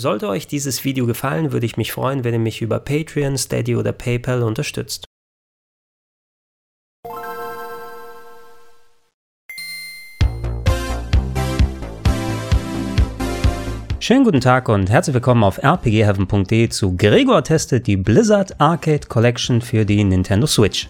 Sollte euch dieses Video gefallen, würde ich mich freuen, wenn ihr mich über Patreon, Steady oder PayPal unterstützt. Schönen guten Tag und herzlich willkommen auf rpgheaven.de zu Gregor testet die Blizzard Arcade Collection für die Nintendo Switch.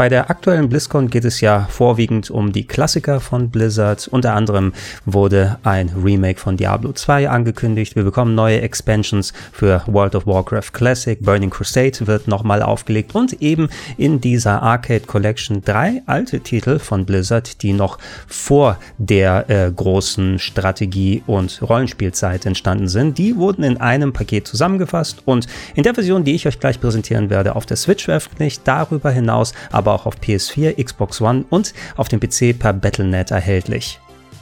Bei der aktuellen BlizzCon geht es ja vorwiegend um die Klassiker von Blizzard. Unter anderem wurde ein Remake von Diablo 2 angekündigt. Wir bekommen neue Expansions für World of Warcraft Classic. Burning Crusade wird nochmal aufgelegt und eben in dieser Arcade Collection drei alte Titel von Blizzard, die noch vor der äh, großen Strategie- und Rollenspielzeit entstanden sind. Die wurden in einem Paket zusammengefasst und in der Version, die ich euch gleich präsentieren werde, auf der Switch veröffentlicht. Darüber hinaus aber aber auch auf PS4, Xbox One und auf dem PC per Battlenet erhältlich.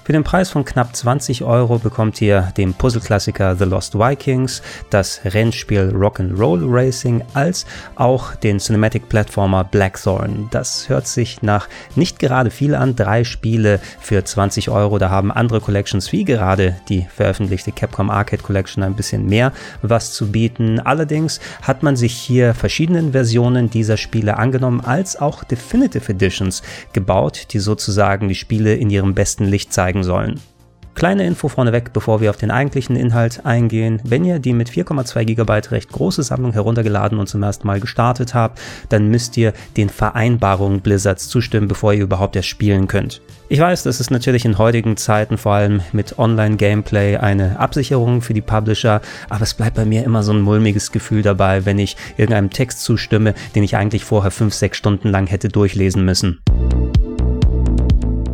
Für den Preis von knapp 20 Euro bekommt ihr den Puzzle-Klassiker The Lost Vikings, das Rennspiel Rock'n'Roll Racing, als auch den Cinematic-Plattformer Blackthorn. Das hört sich nach nicht gerade viel an. Drei Spiele für 20 Euro. Da haben andere Collections wie gerade die veröffentlichte Capcom Arcade Collection ein bisschen mehr was zu bieten. Allerdings hat man sich hier verschiedenen Versionen dieser Spiele angenommen, als auch Definitive Editions gebaut, die sozusagen die Spiele in ihrem besten Licht zeigen zeigen sollen. Kleine Info vorneweg, bevor wir auf den eigentlichen Inhalt eingehen. Wenn ihr die mit 4,2 GB recht große Sammlung heruntergeladen und zum ersten Mal gestartet habt, dann müsst ihr den Vereinbarungen Blizzards zustimmen, bevor ihr überhaupt erst spielen könnt. Ich weiß, das ist natürlich in heutigen Zeiten vor allem mit Online-Gameplay eine Absicherung für die Publisher, aber es bleibt bei mir immer so ein mulmiges Gefühl dabei, wenn ich irgendeinem Text zustimme, den ich eigentlich vorher 5-6 Stunden lang hätte durchlesen müssen.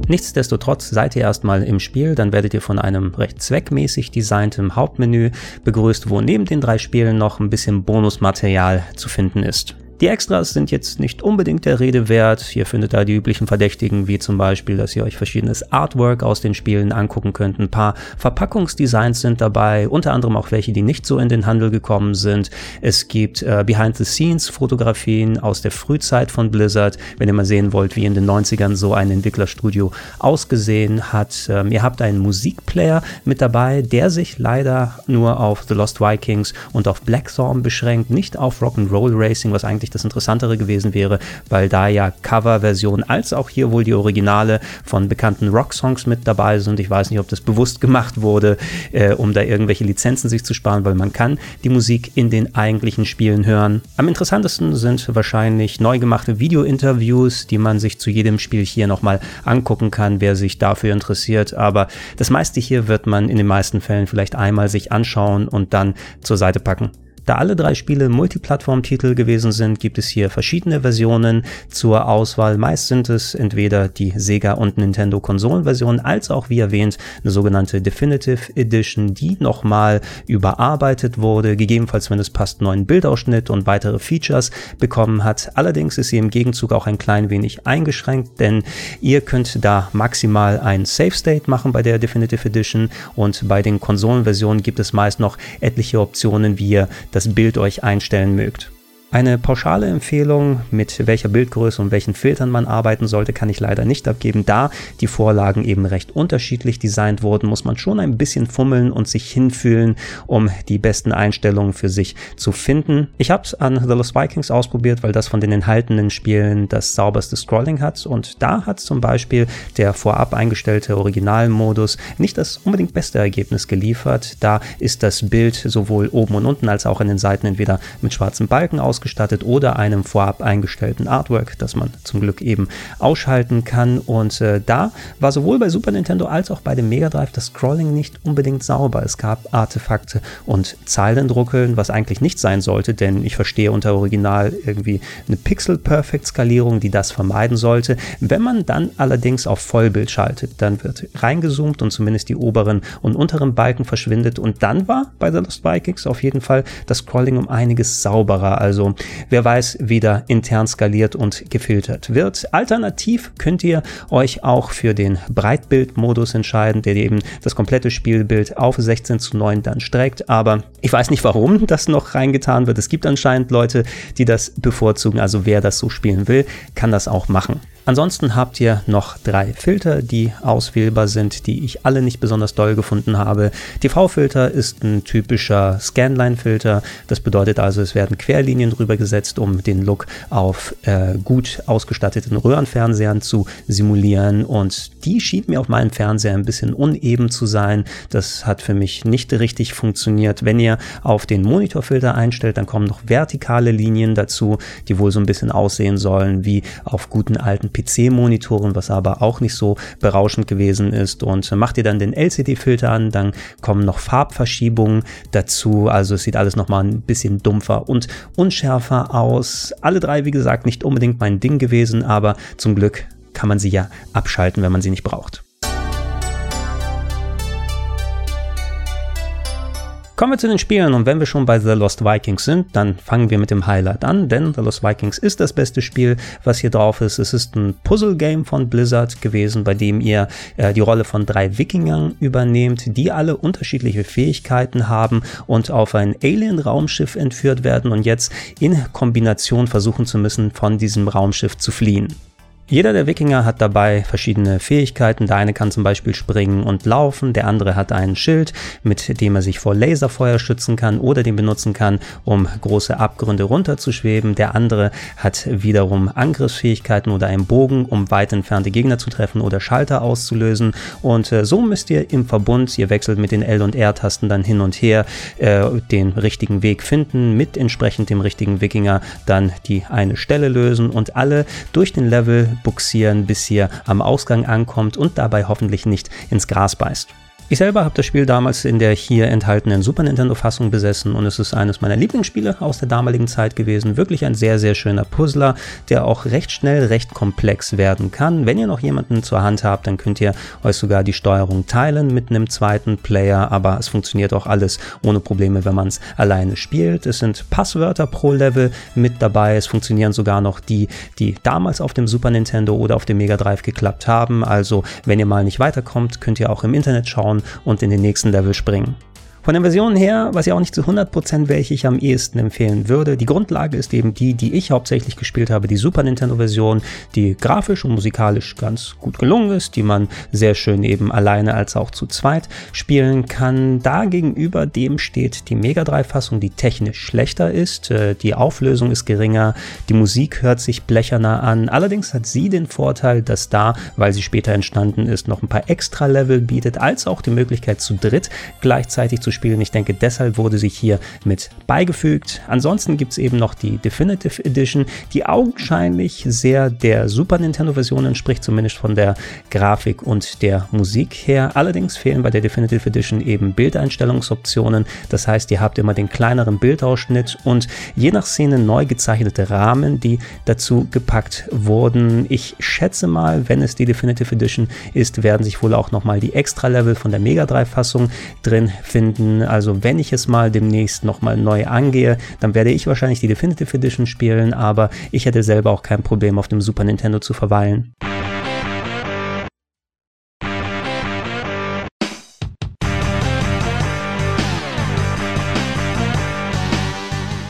Nichtsdestotrotz seid ihr erstmal im Spiel, dann werdet ihr von einem recht zweckmäßig designtem Hauptmenü begrüßt, wo neben den drei Spielen noch ein bisschen Bonusmaterial zu finden ist. Die Extras sind jetzt nicht unbedingt der Rede wert. Ihr findet da die üblichen Verdächtigen, wie zum Beispiel, dass ihr euch verschiedenes Artwork aus den Spielen angucken könnt. Ein paar Verpackungsdesigns sind dabei, unter anderem auch welche, die nicht so in den Handel gekommen sind. Es gibt äh, Behind-the-Scenes-Fotografien aus der Frühzeit von Blizzard, wenn ihr mal sehen wollt, wie in den 90ern so ein Entwicklerstudio ausgesehen hat. Ähm, ihr habt einen Musikplayer mit dabei, der sich leider nur auf The Lost Vikings und auf Blackthorn beschränkt, nicht auf Rock'n'Roll Racing, was eigentlich eigentlich das Interessantere gewesen wäre, weil da ja Coverversionen als auch hier wohl die Originale von bekannten Rocksongs mit dabei sind. Ich weiß nicht, ob das bewusst gemacht wurde, äh, um da irgendwelche Lizenzen sich zu sparen, weil man kann die Musik in den eigentlichen Spielen hören. Am interessantesten sind wahrscheinlich neu gemachte Video-Interviews, die man sich zu jedem Spiel hier nochmal angucken kann, wer sich dafür interessiert. Aber das meiste hier wird man in den meisten Fällen vielleicht einmal sich anschauen und dann zur Seite packen. Da alle drei Spiele Multiplattform-Titel gewesen sind, gibt es hier verschiedene Versionen zur Auswahl. Meist sind es entweder die Sega und Nintendo Konsolenversion, als auch wie erwähnt eine sogenannte Definitive Edition, die nochmal überarbeitet wurde, gegebenenfalls, wenn es passt, neuen Bildausschnitt und weitere Features bekommen hat. Allerdings ist sie im Gegenzug auch ein klein wenig eingeschränkt, denn ihr könnt da maximal ein Save State machen bei der Definitive Edition und bei den Konsolenversionen gibt es meist noch etliche Optionen, wie ihr das Bild euch einstellen mögt. Eine pauschale Empfehlung, mit welcher Bildgröße und welchen Filtern man arbeiten sollte, kann ich leider nicht abgeben. Da die Vorlagen eben recht unterschiedlich designt wurden, muss man schon ein bisschen fummeln und sich hinfühlen, um die besten Einstellungen für sich zu finden. Ich habe es an The Lost Vikings ausprobiert, weil das von den enthaltenen Spielen das sauberste Scrolling hat und da hat zum Beispiel der vorab eingestellte Originalmodus nicht das unbedingt beste Ergebnis geliefert. Da ist das Bild sowohl oben und unten als auch an den Seiten entweder mit schwarzen Balken ausgestattet ausgestattet oder einem vorab eingestellten Artwork, das man zum Glück eben ausschalten kann. Und äh, da war sowohl bei Super Nintendo als auch bei dem Mega Drive das Scrolling nicht unbedingt sauber. Es gab Artefakte und Zeilendruckeln, was eigentlich nicht sein sollte, denn ich verstehe unter Original irgendwie eine Pixel-Perfect-Skalierung, die das vermeiden sollte. Wenn man dann allerdings auf Vollbild schaltet, dann wird reingezoomt und zumindest die oberen und unteren Balken verschwindet. Und dann war bei The Lost Vikings auf jeden Fall das Scrolling um einiges sauberer. Also wer weiß, wieder intern skaliert und gefiltert wird. Alternativ könnt ihr euch auch für den Breitbildmodus entscheiden, der eben das komplette Spielbild auf 16 zu 9 dann streckt. Aber ich weiß nicht, warum das noch reingetan wird. Es gibt anscheinend Leute, die das bevorzugen. Also wer das so spielen will, kann das auch machen. Ansonsten habt ihr noch drei Filter, die auswählbar sind, die ich alle nicht besonders doll gefunden habe. TV-Filter ist ein typischer Scanline-Filter. Das bedeutet also, es werden Querlinien drüber gesetzt, um den Look auf äh, gut ausgestatteten Röhrenfernsehern zu simulieren. Und die schied mir auf meinem Fernseher ein bisschen uneben zu sein. Das hat für mich nicht richtig funktioniert. Wenn ihr auf den Monitorfilter einstellt, dann kommen noch vertikale Linien dazu, die wohl so ein bisschen aussehen sollen wie auf guten alten PC-Monitoren, was aber auch nicht so berauschend gewesen ist. Und macht ihr dann den LCD-Filter an, dann kommen noch Farbverschiebungen dazu. Also es sieht alles nochmal ein bisschen dumpfer und unschärfer aus. Alle drei, wie gesagt, nicht unbedingt mein Ding gewesen, aber zum Glück kann man sie ja abschalten, wenn man sie nicht braucht. Kommen wir zu den Spielen und wenn wir schon bei The Lost Vikings sind, dann fangen wir mit dem Highlight an, denn The Lost Vikings ist das beste Spiel, was hier drauf ist. Es ist ein Puzzle-Game von Blizzard gewesen, bei dem ihr äh, die Rolle von drei Wikingern übernehmt, die alle unterschiedliche Fähigkeiten haben und auf ein Alien-Raumschiff entführt werden und jetzt in Kombination versuchen zu müssen, von diesem Raumschiff zu fliehen. Jeder der Wikinger hat dabei verschiedene Fähigkeiten. Der eine kann zum Beispiel springen und laufen, der andere hat einen Schild, mit dem er sich vor Laserfeuer schützen kann oder den benutzen kann, um große Abgründe runterzuschweben. Der andere hat wiederum Angriffsfähigkeiten oder einen Bogen, um weit entfernte Gegner zu treffen oder Schalter auszulösen. Und äh, so müsst ihr im Verbund, ihr wechselt mit den L- und R-Tasten dann hin und her, äh, den richtigen Weg finden, mit entsprechend dem richtigen Wikinger dann die eine Stelle lösen und alle durch den Level buxieren, bis ihr am Ausgang ankommt und dabei hoffentlich nicht ins Gras beißt. Ich selber habe das Spiel damals in der hier enthaltenen Super Nintendo-Fassung besessen und es ist eines meiner Lieblingsspiele aus der damaligen Zeit gewesen. Wirklich ein sehr, sehr schöner Puzzler, der auch recht schnell recht komplex werden kann. Wenn ihr noch jemanden zur Hand habt, dann könnt ihr euch sogar die Steuerung teilen mit einem zweiten Player, aber es funktioniert auch alles ohne Probleme, wenn man es alleine spielt. Es sind Passwörter pro Level mit dabei. Es funktionieren sogar noch die, die damals auf dem Super Nintendo oder auf dem Mega Drive geklappt haben. Also, wenn ihr mal nicht weiterkommt, könnt ihr auch im Internet schauen und in den nächsten Level springen. Von den Versionen her, was ja auch nicht zu 100% welche ich am ehesten empfehlen würde, die Grundlage ist eben die, die ich hauptsächlich gespielt habe, die Super Nintendo Version, die grafisch und musikalisch ganz gut gelungen ist, die man sehr schön eben alleine als auch zu zweit spielen kann. Da gegenüber dem steht die Mega Drive Fassung, die technisch schlechter ist, äh, die Auflösung ist geringer, die Musik hört sich blecherner an. Allerdings hat sie den Vorteil, dass da, weil sie später entstanden ist, noch ein paar extra Level bietet, als auch die Möglichkeit zu dritt gleichzeitig zu spielen. Ich denke, deshalb wurde sie hier mit beigefügt. Ansonsten gibt es eben noch die Definitive Edition, die augenscheinlich sehr der Super Nintendo-Version entspricht, zumindest von der Grafik und der Musik her. Allerdings fehlen bei der Definitive Edition eben Bildeinstellungsoptionen. Das heißt, ihr habt immer den kleineren Bildausschnitt und je nach Szene neu gezeichnete Rahmen, die dazu gepackt wurden. Ich schätze mal, wenn es die Definitive Edition ist, werden sich wohl auch nochmal die Extra-Level von der Mega Drive-Fassung drin finden finden. Also wenn ich es mal demnächst nochmal neu angehe, dann werde ich wahrscheinlich die Definitive Edition spielen, aber ich hätte selber auch kein Problem auf dem Super Nintendo zu verweilen.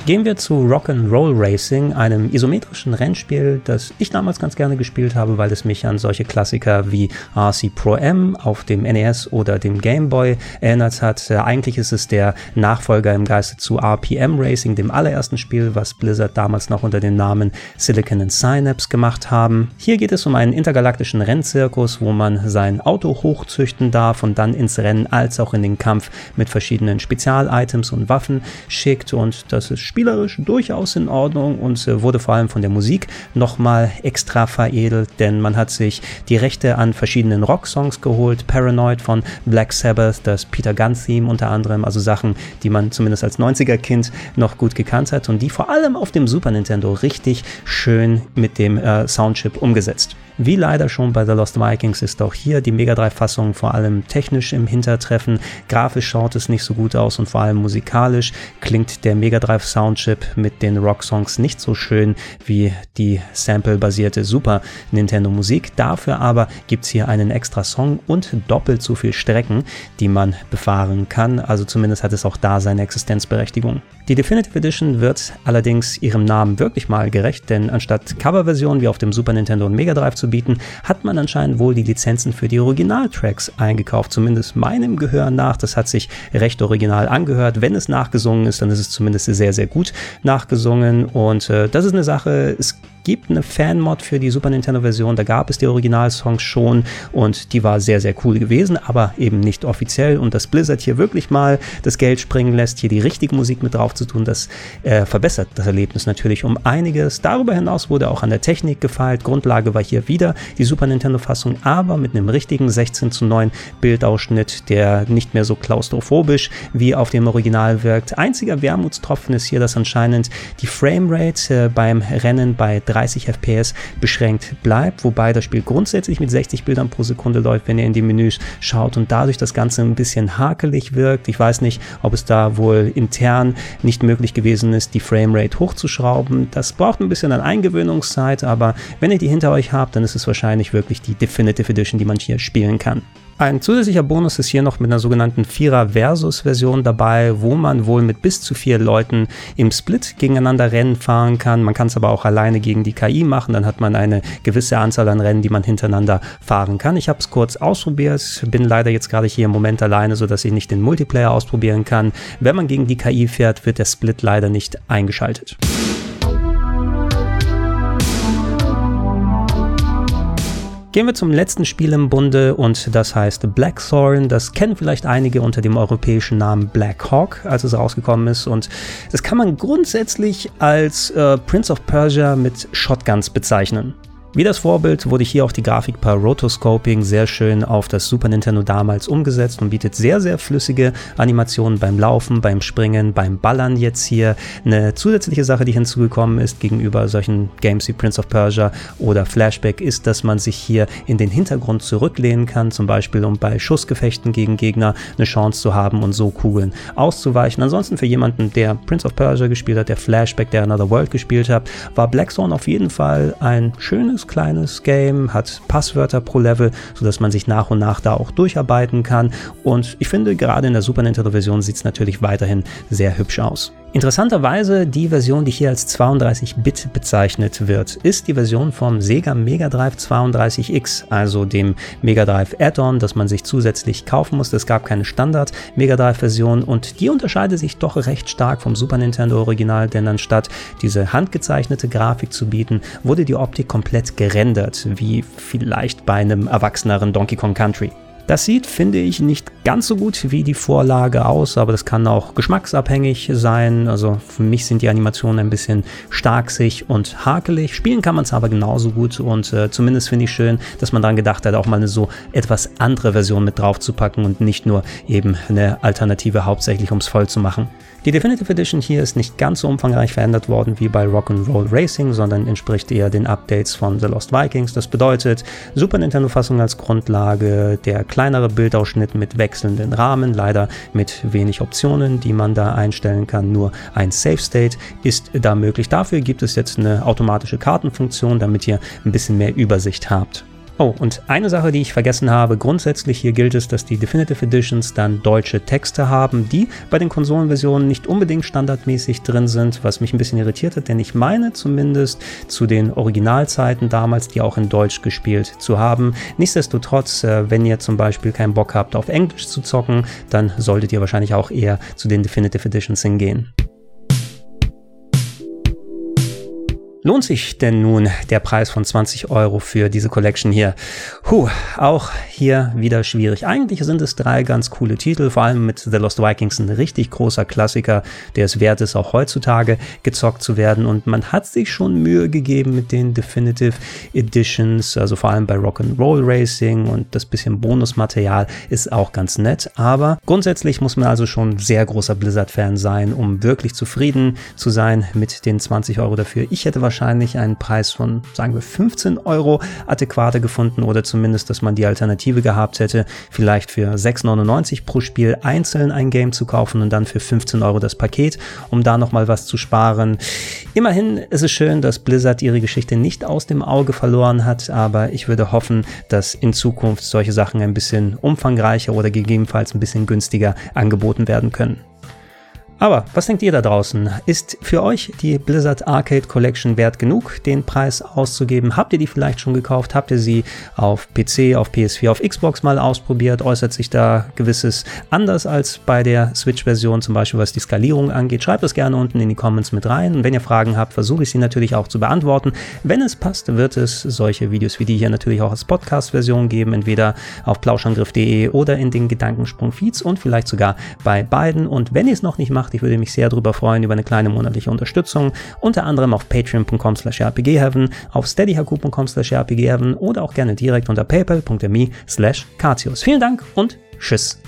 Gehen wir zu Rock'n'Roll Racing, einem isometrischen Rennspiel, das ich damals ganz gerne gespielt habe, weil es mich an solche Klassiker wie RC Pro M auf dem NES oder dem Game Boy erinnert hat. Äh, eigentlich ist es der Nachfolger im Geiste zu RPM Racing, dem allerersten Spiel, was Blizzard damals noch unter dem Namen Silicon and Synapse gemacht haben. Hier geht es um einen intergalaktischen Rennzirkus, wo man sein Auto hochzüchten darf und dann ins Rennen als auch in den Kampf mit verschiedenen Spezial-Items und Waffen schickt und das ist spielerisch durchaus in Ordnung und äh, wurde vor allem von der Musik nochmal extra veredelt, denn man hat sich die Rechte an verschiedenen Rocksongs geholt. Paranoid von Black Sabbath, das Peter Gunn-Theme unter anderem, also Sachen, die man zumindest als 90er-Kind noch gut gekannt hat und die vor allem auf dem Super Nintendo richtig schön mit dem äh, Soundchip umgesetzt. Wie leider schon bei The Lost Vikings ist auch hier die Mega Drive-Fassung vor allem technisch im Hintertreffen. Grafisch schaut es nicht so gut aus und vor allem musikalisch klingt der Mega Drive-Sound. Township mit den Rock-Songs nicht so schön wie die sample-basierte Super Nintendo Musik. Dafür aber gibt es hier einen extra Song und doppelt so viel Strecken, die man befahren kann. Also zumindest hat es auch da seine Existenzberechtigung. Die Definitive Edition wird allerdings ihrem Namen wirklich mal gerecht, denn anstatt Coverversionen wie auf dem Super Nintendo und Mega Drive zu bieten, hat man anscheinend wohl die Lizenzen für die Originaltracks eingekauft. Zumindest meinem Gehör nach. Das hat sich recht original angehört. Wenn es nachgesungen ist, dann ist es zumindest sehr, sehr gut gut nachgesungen. Und äh, das ist eine Sache, es gibt eine Fanmod für die Super Nintendo-Version. Da gab es die Originalsongs schon und die war sehr, sehr cool gewesen, aber eben nicht offiziell. Und dass Blizzard hier wirklich mal das Geld springen lässt, hier die richtige Musik mit drauf zu tun, das äh, verbessert das Erlebnis natürlich um einiges. Darüber hinaus wurde auch an der Technik gefeilt. Grundlage war hier wieder die Super Nintendo-Fassung, aber mit einem richtigen 16 zu 9 Bildausschnitt, der nicht mehr so klaustrophobisch wie auf dem Original wirkt. Einziger Wermutstropfen ist hier, dass anscheinend die Framerate äh, beim Rennen bei 30 FPS beschränkt bleibt, wobei das Spiel grundsätzlich mit 60 Bildern pro Sekunde läuft, wenn ihr in die Menüs schaut und dadurch das Ganze ein bisschen hakelig wirkt. Ich weiß nicht, ob es da wohl intern nicht möglich gewesen ist, die Framerate hochzuschrauben. Das braucht ein bisschen an Eingewöhnungszeit, aber wenn ihr die hinter euch habt, dann ist es wahrscheinlich wirklich die Definitive Edition, die man hier spielen kann. Ein zusätzlicher Bonus ist hier noch mit einer sogenannten Vierer Versus Version dabei, wo man wohl mit bis zu vier Leuten im Split gegeneinander Rennen fahren kann. Man kann es aber auch alleine gegen die KI machen, dann hat man eine gewisse Anzahl an Rennen, die man hintereinander fahren kann. Ich habe es kurz ausprobiert, bin leider jetzt gerade hier im Moment alleine, sodass ich nicht den Multiplayer ausprobieren kann. Wenn man gegen die KI fährt, wird der Split leider nicht eingeschaltet. Gehen wir zum letzten Spiel im Bunde und das heißt Blackthorn. Das kennen vielleicht einige unter dem europäischen Namen Black Hawk, als es rausgekommen ist. Und das kann man grundsätzlich als äh, Prince of Persia mit Shotguns bezeichnen. Wie das Vorbild wurde hier auch die Grafik per Rotoscoping sehr schön auf das Super Nintendo damals umgesetzt und bietet sehr, sehr flüssige Animationen beim Laufen, beim Springen, beim Ballern jetzt hier. Eine zusätzliche Sache, die hinzugekommen ist gegenüber solchen Games wie Prince of Persia oder Flashback, ist, dass man sich hier in den Hintergrund zurücklehnen kann, zum Beispiel um bei Schussgefechten gegen Gegner eine Chance zu haben und so Kugeln auszuweichen. Ansonsten für jemanden, der Prince of Persia gespielt hat, der Flashback, der Another World gespielt hat, war Blackthorn auf jeden Fall ein schönes kleines Game, hat Passwörter pro Level, sodass man sich nach und nach da auch durcharbeiten kann. Und ich finde, gerade in der Super Nintendo-Version sieht es natürlich weiterhin sehr hübsch aus. Interessanterweise die Version, die hier als 32-Bit bezeichnet wird, ist die Version vom Sega Mega Drive 32X, also dem Mega Drive Add-on, das man sich zusätzlich kaufen musste. Es gab keine Standard Mega Drive Version und die unterscheidet sich doch recht stark vom Super Nintendo Original, denn anstatt diese handgezeichnete Grafik zu bieten, wurde die Optik komplett gerendert, wie vielleicht bei einem erwachseneren Donkey Kong Country. Das sieht, finde ich, nicht ganz so gut wie die Vorlage aus, aber das kann auch geschmacksabhängig sein. Also für mich sind die Animationen ein bisschen starksig und hakelig. Spielen kann man es aber genauso gut und äh, zumindest finde ich schön, dass man daran gedacht hat, auch mal eine so etwas andere Version mit drauf zu packen und nicht nur eben eine Alternative hauptsächlich ums voll zu machen. Die Definitive Edition hier ist nicht ganz so umfangreich verändert worden wie bei Rock'n'Roll Racing, sondern entspricht eher den Updates von The Lost Vikings. Das bedeutet Super Nintendo-Fassung als Grundlage, der kleinere Bildausschnitt mit wechselnden Rahmen, leider mit wenig Optionen, die man da einstellen kann. Nur ein Save State ist da möglich. Dafür gibt es jetzt eine automatische Kartenfunktion, damit ihr ein bisschen mehr Übersicht habt. Oh, und eine Sache, die ich vergessen habe, grundsätzlich hier gilt es, dass die Definitive Editions dann deutsche Texte haben, die bei den Konsolenversionen nicht unbedingt standardmäßig drin sind, was mich ein bisschen irritiert hat, denn ich meine zumindest zu den Originalzeiten damals, die auch in Deutsch gespielt zu haben. Nichtsdestotrotz, äh, wenn ihr zum Beispiel keinen Bock habt, auf Englisch zu zocken, dann solltet ihr wahrscheinlich auch eher zu den Definitive Editions hingehen. Lohnt sich denn nun der Preis von 20 Euro für diese Collection hier? Puh, auch hier wieder schwierig. Eigentlich sind es drei ganz coole Titel, vor allem mit The Lost Vikings ein richtig großer Klassiker, der es wert ist, auch heutzutage gezockt zu werden. Und man hat sich schon Mühe gegeben mit den Definitive Editions, also vor allem bei Rock'n'Roll Racing und das bisschen Bonusmaterial ist auch ganz nett. Aber grundsätzlich muss man also schon sehr großer Blizzard-Fan sein, um wirklich zufrieden zu sein mit den 20 Euro dafür. Ich hätte wahrscheinlich wahrscheinlich einen Preis von, sagen wir, 15 Euro adäquater gefunden oder zumindest, dass man die Alternative gehabt hätte, vielleicht für 6,99 pro Spiel einzeln ein Game zu kaufen und dann für 15 Euro das Paket, um da nochmal was zu sparen. Immerhin ist es schön, dass Blizzard ihre Geschichte nicht aus dem Auge verloren hat, aber ich würde hoffen, dass in Zukunft solche Sachen ein bisschen umfangreicher oder gegebenenfalls ein bisschen günstiger angeboten werden können. Aber was denkt ihr da draußen? Ist für euch die Blizzard Arcade Collection wert genug, den Preis auszugeben? Habt ihr die vielleicht schon gekauft? Habt ihr sie auf PC, auf PS4, auf Xbox mal ausprobiert? Äußert sich da gewisses anders als bei der Switch-Version, zum Beispiel was die Skalierung angeht? Schreibt es gerne unten in die Comments mit rein. Und wenn ihr Fragen habt, versuche ich sie natürlich auch zu beantworten. Wenn es passt, wird es solche Videos wie die hier natürlich auch als Podcast-Version geben, entweder auf plauschangriff.de oder in den Gedankensprung-Feeds und vielleicht sogar bei beiden. Und wenn ihr es noch nicht macht, macht. Ich würde mich sehr darüber freuen über eine kleine monatliche Unterstützung, unter anderem auf patreon.com slash rpgheaven, auf steadyhq.com slash rpgheaven oder auch gerne direkt unter paypal.me slash Vielen Dank und tschüss.